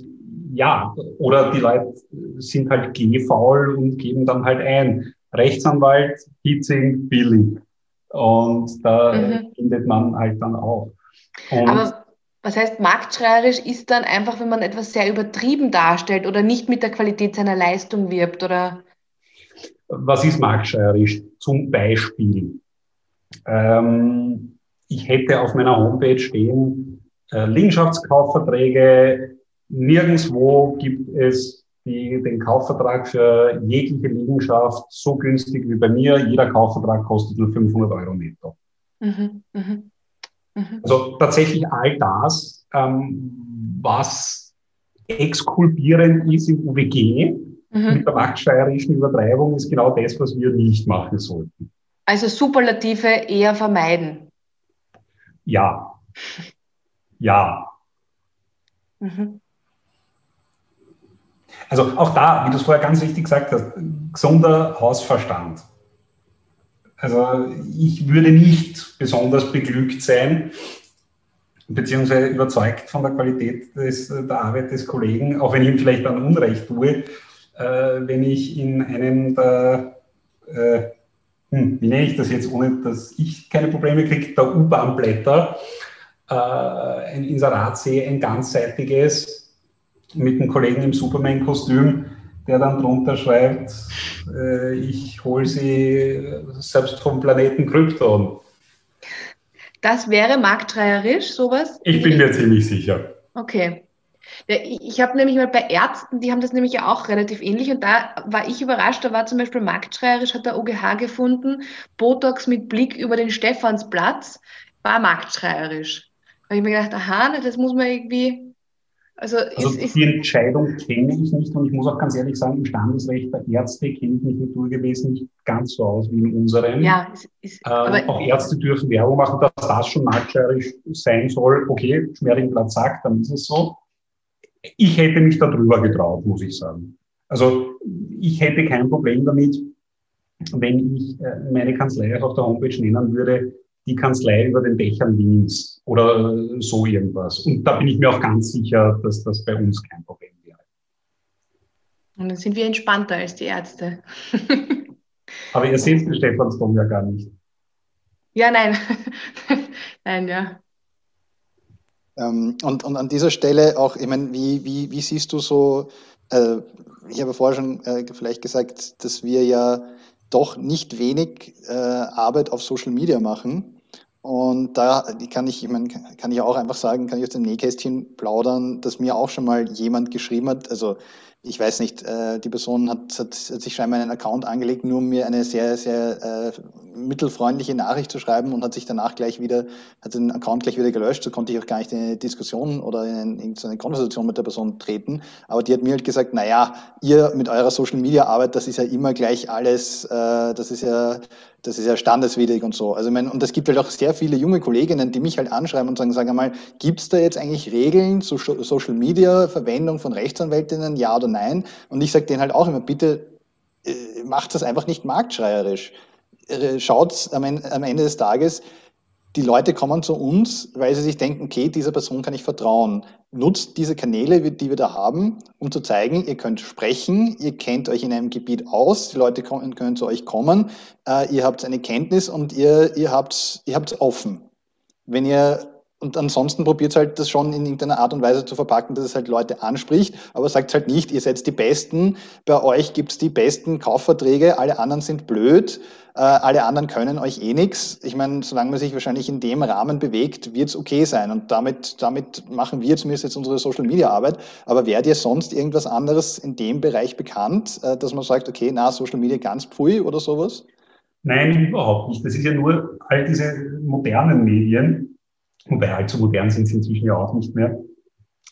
Speaker 3: ja, oder die Leute sind halt gehfaul und geben dann halt ein. Rechtsanwalt, Hitzing, billig. Und da mhm. findet man halt dann auch.
Speaker 2: Und Aber was heißt marktschreierisch ist dann einfach, wenn man etwas sehr übertrieben darstellt oder nicht mit der Qualität seiner Leistung wirbt oder?
Speaker 3: Was ist marktschreierisch? Zum Beispiel, ähm, ich hätte auf meiner Homepage stehen, äh, Liegenschaftskaufverträge, nirgendswo gibt es die, den Kaufvertrag für jegliche Liegenschaft so günstig wie bei mir. Jeder Kaufvertrag kostet nur 500 Euro netto. Mhm, mh. Also tatsächlich all das, ähm, was exkulpierend ist im UWG mhm. mit der marktsteuerischen Übertreibung, ist genau das, was wir nicht machen sollten.
Speaker 2: Also Superlative eher vermeiden.
Speaker 3: Ja. Ja. Mhm. Also auch da, wie du es vorher ganz richtig gesagt hast, gesunder Hausverstand. Also ich würde nicht besonders beglückt sein, beziehungsweise überzeugt von der Qualität des, der Arbeit des Kollegen, auch wenn ich ihm vielleicht dann Unrecht tue, äh, wenn ich in einem der, äh, hm, wie nenne ich das jetzt, ohne dass ich keine Probleme kriege, der U-Bahn-Blätter äh, ein Inserat sehe, ein ganzseitiges, mit einem Kollegen im Superman-Kostüm, der dann drunter schreibt, äh, ich hole sie selbst vom Planeten Krypton.
Speaker 2: Das wäre marktschreierisch, sowas?
Speaker 3: Ich bin mir ziemlich sicher.
Speaker 2: Okay. Ich habe nämlich mal bei Ärzten, die haben das nämlich ja auch relativ ähnlich und da war ich überrascht, da war zum Beispiel marktschreierisch, hat der OGH gefunden, Botox mit Blick über den Stephansplatz war marktschreierisch. Da habe ich mir gedacht, aha, das muss man irgendwie
Speaker 3: also, also ist, die Entscheidung kenne ich nicht und ich muss auch ganz ehrlich sagen, im Standesrecht der Ärzte kenne ich mich naturgemäß nicht ganz so aus wie in unserem. Ja, ist, ist, ähm, auch Ärzte dürfen Werbung machen, dass das schon marktschreierisch sein soll. Okay, Schmeringblatt sagt, dann ist es so. Ich hätte mich darüber getraut, muss ich sagen. Also ich hätte kein Problem damit, wenn ich äh, meine Kanzlei auf der Homepage nennen würde, die Kanzlei über den Dächern Wiens oder so irgendwas. Und da bin ich mir auch ganz sicher, dass das bei uns kein Problem wäre.
Speaker 2: Und dann sind wir entspannter als die Ärzte.
Speaker 3: Aber ihr seht den Stephansdom ja gar nicht.
Speaker 2: Ja, nein. nein, ja.
Speaker 1: Ähm, und, und an dieser Stelle auch, ich meine, wie, wie, wie siehst du so, äh, ich habe vorher schon äh, vielleicht gesagt, dass wir ja doch nicht wenig äh, Arbeit auf Social Media machen. Und da kann ich, ich meine, kann ich auch einfach sagen, kann ich aus dem Nähkästchen plaudern, dass mir auch schon mal jemand geschrieben hat, also ich weiß nicht, äh, die Person hat, hat, hat sich scheinbar einen Account angelegt, nur um mir eine sehr, sehr äh, mittelfreundliche Nachricht zu schreiben und hat sich danach gleich wieder, hat den Account gleich wieder gelöscht, so konnte ich auch gar nicht in eine Diskussion oder in irgendeine Konversation mit der Person treten. Aber die hat mir halt gesagt, naja, ihr mit eurer Social Media Arbeit, das ist ja immer gleich alles, äh, das ist ja das ist ja standeswidrig und so. Also ich meine, und es gibt halt auch sehr viele junge Kolleginnen, die mich halt anschreiben und sagen, sag einmal, gibt es da jetzt eigentlich Regeln zur Social Media Verwendung von Rechtsanwältinnen, ja oder nein? Und ich sage denen halt auch immer, bitte äh, macht das einfach nicht marktschreierisch. Äh, Schaut am Ende des Tages, die Leute kommen zu uns, weil sie sich denken, okay, dieser Person kann ich vertrauen. Nutzt diese Kanäle, die wir da haben, um zu zeigen, ihr könnt sprechen, ihr kennt euch in einem Gebiet aus, die Leute können, können zu euch kommen, äh, ihr habt eine Kenntnis und ihr, ihr habt ihr offen. Wenn ihr und ansonsten probiert halt das schon in irgendeiner Art und Weise zu verpacken, dass es halt Leute anspricht, aber sagt halt nicht, ihr seid die Besten, bei euch gibt's die besten Kaufverträge, alle anderen sind blöd, äh, alle anderen können euch eh nichts. Ich meine, solange man sich wahrscheinlich in dem Rahmen bewegt, wird's okay sein. Und damit, damit machen wir zumindest jetzt unsere Social Media Arbeit. Aber wäre dir sonst irgendwas anderes in dem Bereich bekannt, äh, dass man sagt, okay, na, Social Media ganz pfui oder sowas?
Speaker 3: Nein, überhaupt nicht. Das ist ja nur all diese modernen Medien, wobei allzu modern sind sie inzwischen ja auch nicht mehr,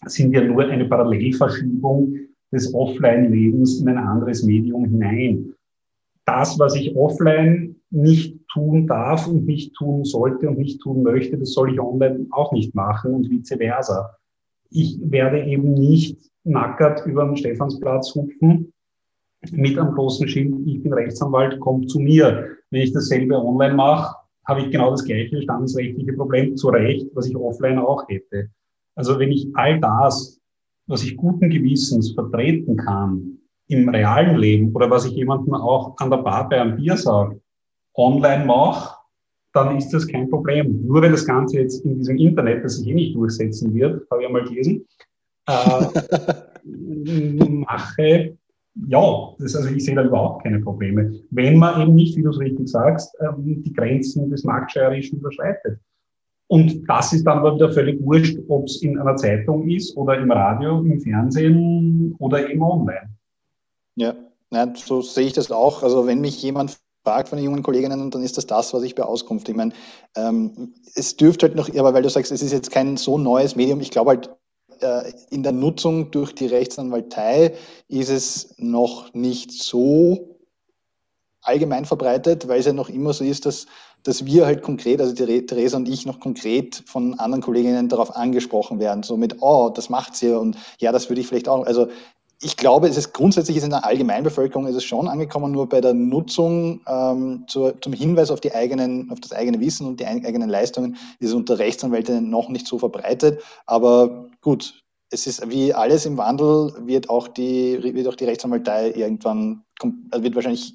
Speaker 3: sind ja nur eine Parallelverschiebung des Offline-Lebens in ein anderes Medium hinein. Das, was ich offline nicht tun darf und nicht tun sollte und nicht tun möchte, das soll ich online auch nicht machen und vice versa. Ich werde eben nicht nackert über den Stephansplatz hupfen mit einem großen Schild, ich bin Rechtsanwalt, kommt zu mir. Wenn ich dasselbe online mache, habe ich genau das gleiche standesrechtliche Problem zu Recht, was ich offline auch hätte. Also wenn ich all das, was ich guten Gewissens vertreten kann im realen Leben oder was ich jemandem auch an der Bar bei einem Bier sage, online mache, dann ist das kein Problem. Nur wenn das Ganze jetzt in diesem Internet, das sich eh nicht durchsetzen wird, habe ich einmal gelesen, äh, mache, ja, das, also ich sehe da überhaupt keine Probleme. Wenn man eben nicht, wie du es richtig sagst, ähm, die Grenzen des Marktschreierischen überschreitet. Und das ist dann aber wieder völlig wurscht, ob es in einer Zeitung ist oder im Radio, im Fernsehen oder eben online.
Speaker 1: Ja, ja so sehe ich das auch. Also wenn mich jemand fragt von den jungen Kolleginnen, dann ist das das, was ich bei Auskunft. Ich meine, ähm, es dürfte halt noch, aber weil du sagst, es ist jetzt kein so neues Medium, ich glaube halt, in der Nutzung durch die Rechtsanwaltei ist es noch nicht so allgemein verbreitet, weil es ja noch immer so ist, dass, dass wir halt konkret, also die Theresa und ich noch konkret von anderen Kolleginnen darauf angesprochen werden, so mit, oh, das macht sie und ja, das würde ich vielleicht auch. Also ich glaube, es ist grundsätzlich ist in der Allgemeinbevölkerung ist es schon angekommen, nur bei der Nutzung ähm, zur, zum Hinweis auf die eigenen, auf das eigene Wissen und die eigenen Leistungen ist es unter Rechtsanwälten noch nicht so verbreitet. Aber gut, es ist wie alles im Wandel, wird auch die, wird auch die Rechtsanwaltei irgendwann, also wird wahrscheinlich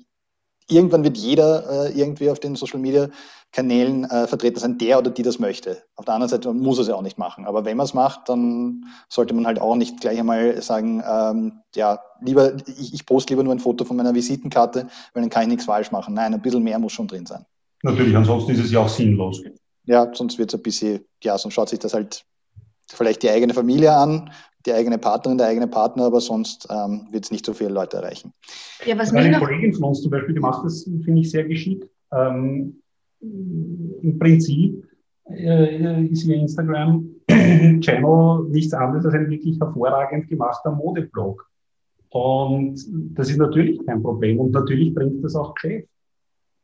Speaker 1: irgendwann wird jeder äh, irgendwie auf den Social Media Kanälen äh, vertreten sein, der oder die das möchte. Auf der anderen Seite muss es ja auch nicht machen. Aber wenn man es macht, dann sollte man halt auch nicht gleich einmal sagen, ähm, ja, lieber, ich, ich poste lieber nur ein Foto von meiner Visitenkarte, weil dann kann ich nichts falsch machen. Nein, ein bisschen mehr muss schon drin sein.
Speaker 3: Natürlich, ansonsten ist es ja auch sinnlos.
Speaker 1: Ja, sonst wird es ein bisschen, ja, sonst schaut sich das halt vielleicht die eigene Familie an, die eigene Partnerin, der eigene Partner, aber sonst ähm, wird es nicht so viele Leute erreichen.
Speaker 3: Ja, was Eine Kollegin von uns zum Beispiel gemacht hat, finde ich sehr geschickt. Ähm, Im Prinzip äh, ist ihr Instagram-Channel nichts anderes als ein wirklich hervorragend gemachter Modeblog. Und das ist natürlich kein Problem und natürlich bringt das auch Geschäft.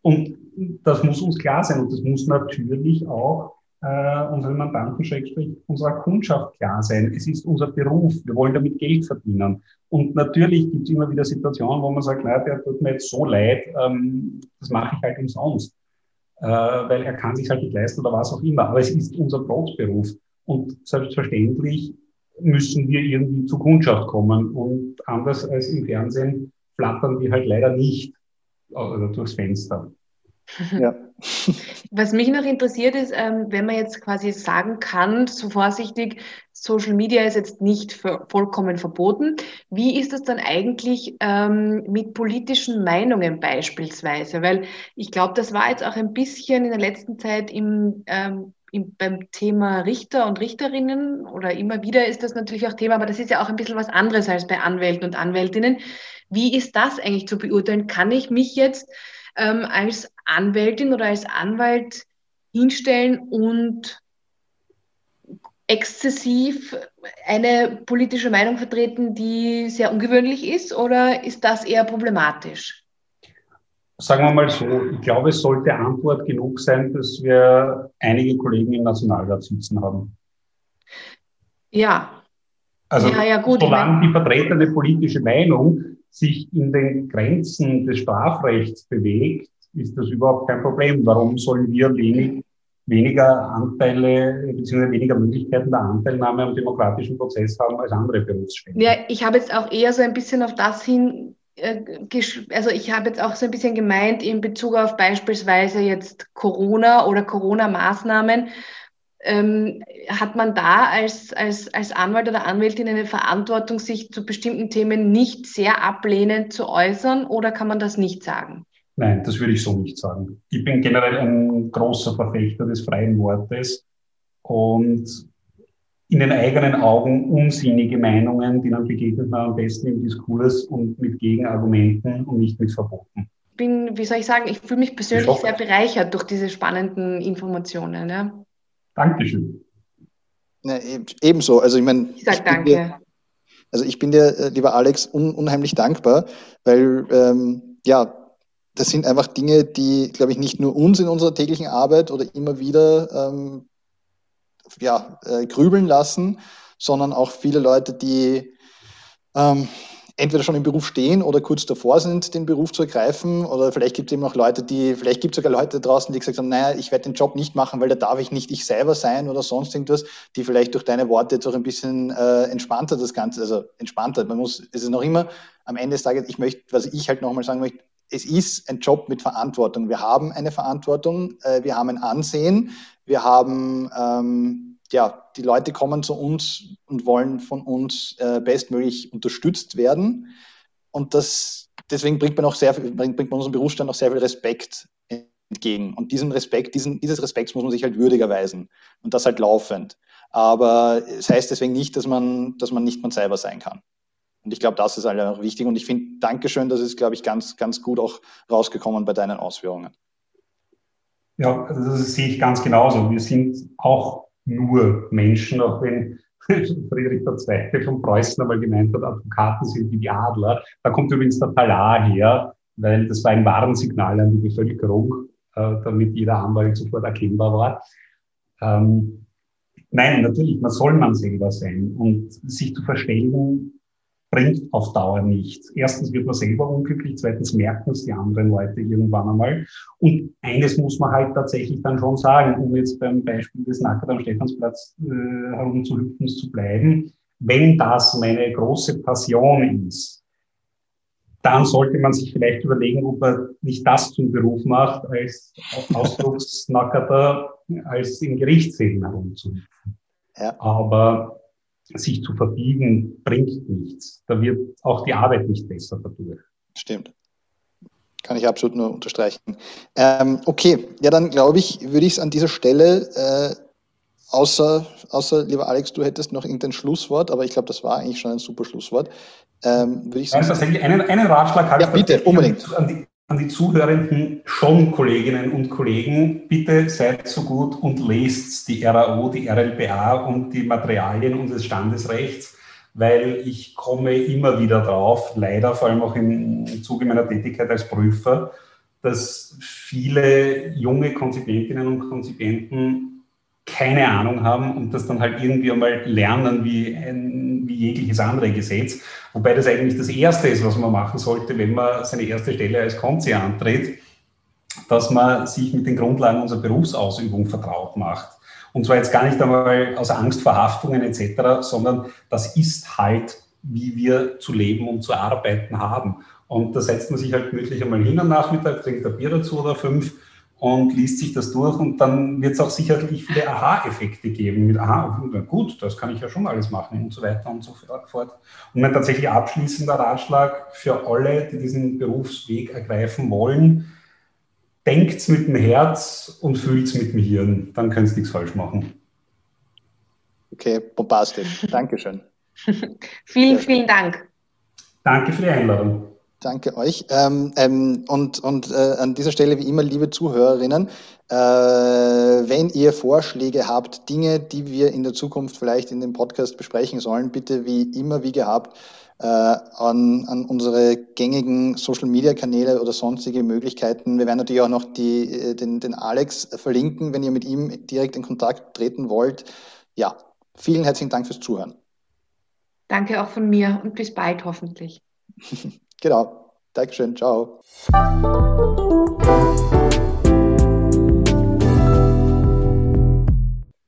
Speaker 3: Und das muss uns klar sein und das muss natürlich auch äh, unseren Mandanten, Schrägstrich, unserer Kundschaft klar sein. Es ist unser Beruf. Wir wollen damit Geld verdienen. Und natürlich gibt es immer wieder Situationen, wo man sagt, naja, der tut mir jetzt so leid, ähm, das mache ich halt umsonst. Äh, weil er kann sich halt nicht leisten oder was auch immer. Aber es ist unser Brotberuf. Und selbstverständlich müssen wir irgendwie zur Kundschaft kommen. Und anders als im Fernsehen flattern wir halt leider nicht äh, durchs Fenster.
Speaker 2: Ja. Was mich noch interessiert ist, ähm, wenn man jetzt quasi sagen kann, so vorsichtig, Social Media ist jetzt nicht vollkommen verboten. Wie ist es dann eigentlich ähm, mit politischen Meinungen beispielsweise? Weil ich glaube, das war jetzt auch ein bisschen in der letzten Zeit im, ähm, im, beim Thema Richter und Richterinnen oder immer wieder ist das natürlich auch Thema, aber das ist ja auch ein bisschen was anderes als bei Anwälten und Anwältinnen. Wie ist das eigentlich zu beurteilen? Kann ich mich jetzt ähm, als Anwältin oder als Anwalt hinstellen und exzessiv eine politische Meinung vertreten, die sehr ungewöhnlich ist, oder ist das eher problematisch?
Speaker 3: Sagen wir mal so, ich glaube, es sollte Antwort genug sein, dass wir einige Kollegen im Nationalrat sitzen haben.
Speaker 2: Ja.
Speaker 3: Also, ja, ja, gut, solange die vertretene politische Meinung sich in den Grenzen des Strafrechts bewegt, ist das überhaupt kein Problem. Warum sollen wir wenig, weniger Anteile bzw. weniger Möglichkeiten der Anteilnahme am demokratischen Prozess haben als andere Berufsstände?
Speaker 2: Ja, ich habe jetzt auch eher so ein bisschen auf das hin, äh, also ich habe jetzt auch so ein bisschen gemeint in Bezug auf beispielsweise jetzt Corona oder Corona-Maßnahmen, ähm, hat man da als, als, als Anwalt oder Anwältin eine Verantwortung, sich zu bestimmten Themen nicht sehr ablehnend zu äußern oder kann man das nicht sagen?
Speaker 3: Nein, das würde ich so nicht sagen. Ich bin generell ein großer Verfechter des freien Wortes und in den eigenen Augen unsinnige Meinungen, denen begegnet man am besten im Diskurs und mit Gegenargumenten und nicht mit Verboten.
Speaker 2: Bin, wie soll ich sagen, ich fühle mich persönlich sehr bereichert durch diese spannenden Informationen. Ja.
Speaker 3: Dankeschön.
Speaker 1: Ja, ebenso. Also ich meine.
Speaker 2: Ich sag danke. Dir,
Speaker 1: also ich bin dir, äh, lieber Alex, un unheimlich dankbar, weil ähm, ja, das sind einfach Dinge, die, glaube ich, nicht nur uns in unserer täglichen Arbeit oder immer wieder ähm, ja, äh, grübeln lassen, sondern auch viele Leute, die ähm, entweder schon im Beruf stehen oder kurz davor sind, den Beruf zu ergreifen. Oder vielleicht gibt es eben auch Leute, die, vielleicht gibt es sogar Leute draußen, die gesagt haben, naja, ich werde den Job nicht machen, weil da darf ich nicht ich selber sein oder sonst irgendwas, die vielleicht durch deine Worte jetzt auch ein bisschen äh, entspannter das Ganze, also entspannter. Man muss, es ist noch immer am Ende des Tages, ich möchte, was ich halt nochmal sagen möchte, es ist ein Job mit Verantwortung. Wir haben eine Verantwortung, äh, wir haben ein Ansehen, wir haben ähm, ja, die Leute kommen zu uns und wollen von uns äh, bestmöglich unterstützt werden. Und das, deswegen bringt man auch sehr bringt, bringt man unserem Berufsstand auch sehr viel Respekt entgegen. Und diesen Respekt, diesen, dieses Respekts muss man sich halt würdig erweisen. Und das halt laufend. Aber es heißt deswegen nicht, dass man, dass man nicht man selber sein kann. Und ich glaube, das ist halt auch wichtig. Und ich finde, Dankeschön, das ist, glaube ich, ganz, ganz gut auch rausgekommen bei deinen Ausführungen.
Speaker 3: Ja, also das sehe ich ganz genauso. Wir sind auch nur Menschen, auch wenn Friedrich II. von Preußen einmal gemeint hat, Advokaten sind wie die Adler. Da kommt übrigens der Talar her, weil das war ein Warnsignal an die Bevölkerung, äh, damit jeder Anwalt sofort erkennbar war. Ähm, nein, natürlich, man soll man selber sein und sich zu verstellen, bringt auf Dauer nichts. Erstens wird man selber unglücklich, zweitens merken es die anderen Leute irgendwann einmal. Und eines muss man halt tatsächlich dann schon sagen, um jetzt beim Beispiel des Nackert am Stephansplatz äh, herumzuhüpfen zu bleiben, wenn das meine große Passion ist, dann sollte man sich vielleicht überlegen, ob er nicht das zum Beruf macht, als Ausdrucksnackerter, als in Gerichtssälen herumzuhüpfen. Ja. Aber sich zu verbiegen bringt nichts. Da wird auch die Arbeit nicht besser dadurch.
Speaker 1: Stimmt. Kann ich absolut nur unterstreichen. Ähm, okay, ja, dann glaube ich, würde ich es an dieser Stelle, äh, außer, außer, lieber Alex, du hättest noch irgendein Schlusswort, aber ich glaube, das war eigentlich schon ein super Schlusswort.
Speaker 3: Ähm, würde ich sagen. Tatsächlich einen, einen Ratschlag habe
Speaker 1: ja, bitte, unbedingt.
Speaker 3: An die, an die zuhörenden schon Kolleginnen und Kollegen, bitte seid so gut und lest die RAO, die RLBA und die Materialien unseres Standesrechts weil ich komme immer wieder drauf, leider vor allem auch im Zuge meiner Tätigkeit als Prüfer, dass viele junge Konzipentinnen und Konzipenten keine Ahnung haben und das dann halt irgendwie einmal lernen wie, ein, wie jegliches andere Gesetz. Wobei das eigentlich das Erste ist, was man machen sollte, wenn man seine erste Stelle als Konzi antritt, dass man sich mit den Grundlagen unserer Berufsausübung vertraut macht. Und zwar jetzt gar nicht einmal aus Angst vor Haftungen etc., sondern das ist halt, wie wir zu leben und zu arbeiten haben. Und da setzt man sich halt gemütlich einmal hin am Nachmittag, trinkt ein Bier dazu oder fünf und liest sich das durch und dann wird es auch sicherlich viele Aha-Effekte geben mit, aha, gut, das kann ich ja schon alles machen und so weiter und so fort. Und mein tatsächlich abschließender Ratschlag für alle, die diesen Berufsweg ergreifen wollen, denkt's mit dem Herz und fühlt's mit dem Hirn. Dann könnt ihr nichts falsch machen.
Speaker 1: Okay, bombastisch. Dankeschön.
Speaker 2: vielen, vielen Dank.
Speaker 3: Danke für die Einladung.
Speaker 1: Danke euch. Ähm, ähm, und und äh, an dieser Stelle, wie immer, liebe Zuhörerinnen, äh, wenn ihr Vorschläge habt, Dinge, die wir in der Zukunft vielleicht in dem Podcast besprechen sollen, bitte wie immer, wie gehabt, äh, an, an unsere gängigen Social-Media-Kanäle oder sonstige Möglichkeiten. Wir werden natürlich auch noch die, äh, den, den Alex verlinken, wenn ihr mit ihm direkt in Kontakt treten wollt. Ja, vielen herzlichen Dank fürs Zuhören.
Speaker 2: Danke auch von mir und bis bald hoffentlich.
Speaker 1: genau. Dankeschön. Ciao.